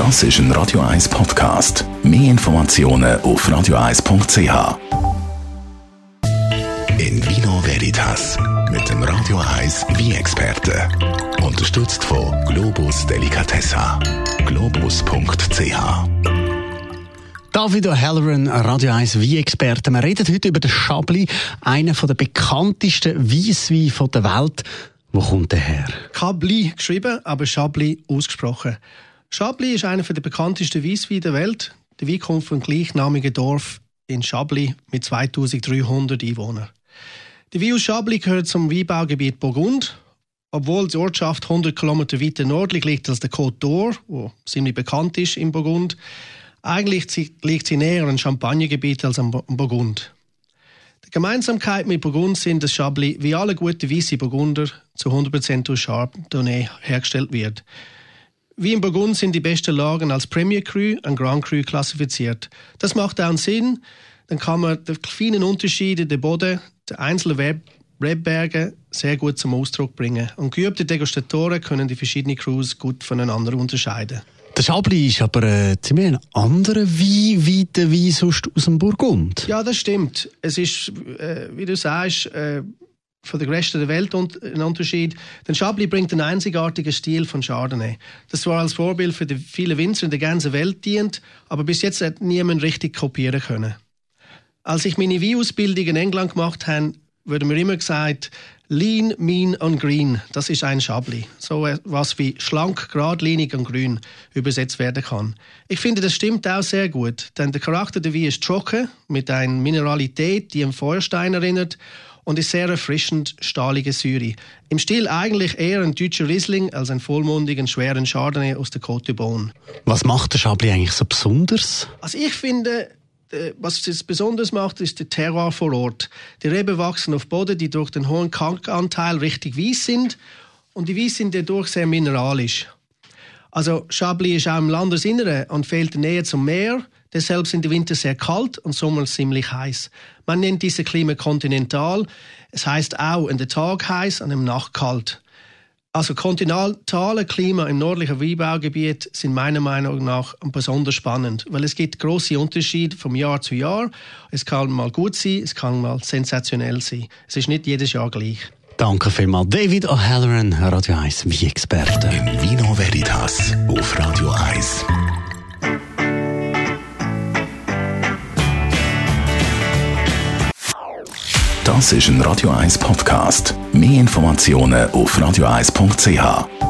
Das ist ein Radio 1 Podcast. Mehr Informationen auf radio1.ch. In Vino Veritas mit dem Radio 1 wie experte Unterstützt von Globus Delicatessa. Globus.ch David O'Halloran, Radio 1 Wein-Experte. Wir reden heute über den Chablis, einen der bekanntesten Weissweine der Welt. Wo kommt der her? Chablis geschrieben, aber Chablis ausgesprochen. Chablis ist einer der bekanntesten Weissweine der Welt. Der Wein kommt vom gleichnamigen Dorf in Chablis mit 2300 Einwohnern. Der Wein aus Chablis gehört zum Weinbaugebiet Burgund. Obwohl die Ortschaft 100 km weiter nördlich liegt als der Côte d'Or, wo ziemlich bekannt ist in Burgund, eigentlich liegt sie näher an Champagnergebiet als am Burgund. Die Gemeinsamkeit mit Burgund sind, dass Chablis wie alle guten weiße Burgunder zu 100% durch Chardonnay hergestellt wird. Wie in Burgund sind die besten Lagen als Premier Cru und Grand Cru klassifiziert. Das macht auch Sinn, dann kann man die feinen Unterschiede der Boden, der einzelnen Rebberge sehr gut zum Ausdruck bringen. Und geübte Degustatoren können die verschiedenen Crews gut voneinander unterscheiden. Der Chablis ist aber äh, ziemlich ein anderer Wein, wie der Wein sonst aus dem Burgund. Ja, das stimmt. Es ist, äh, wie du sagst, äh, von der Rest der Welt ein Unterschied. Denn Chablis bringt einen einzigartigen Stil von Chardonnay. Das zwar als Vorbild für die vielen Winzer in der ganzen Welt dient, aber bis jetzt hat niemand richtig kopieren können. Als ich meine Weinausbildung in England gemacht habe, wurde mir immer gesagt, Lean, Mean und Green, das ist ein Chablis. So was wie schlank, geradlinig und grün übersetzt werden kann. Ich finde, das stimmt auch sehr gut, denn der Charakter der Wein ist trocken, mit einer Mineralität, die an Feuerstein erinnert und ist sehr erfrischend stahlige Säure. Im Stil eigentlich eher ein deutscher Riesling als ein vollmundigen, schweren Chardonnay aus der Côte Beaune. Was macht der Chablis eigentlich so besonders? Also ich finde, äh, was es besonders macht, ist der Terroir vor Ort. Die Reben wachsen auf Boden, die durch den hohen Kalkanteil richtig weiß sind und die Weiß sind dadurch sehr mineralisch. Also Chablis ist auch im Landesinneren und fehlt in Nähe zum Meer. Deshalb sind die Winter sehr kalt und Sommer ziemlich heiß. Man nennt diese Klima kontinental. Es heißt auch in der Tag heiß und im Nacht kalt. Also kontinentale Klima im nördlichen Weinbaugebiet sind meiner Meinung nach besonders spannend, weil es gibt große Unterschiede vom Jahr zu Jahr. Es kann mal gut sein, es kann mal sensationell sein. Es ist nicht jedes Jahr gleich. Danke vielmals, David O'Halloran, Radio 1 wie Experte. In Vino Veritas auf Radio 1. Das ist ein Radio 1 Podcast. Mehr Informationen auf radio1.ch.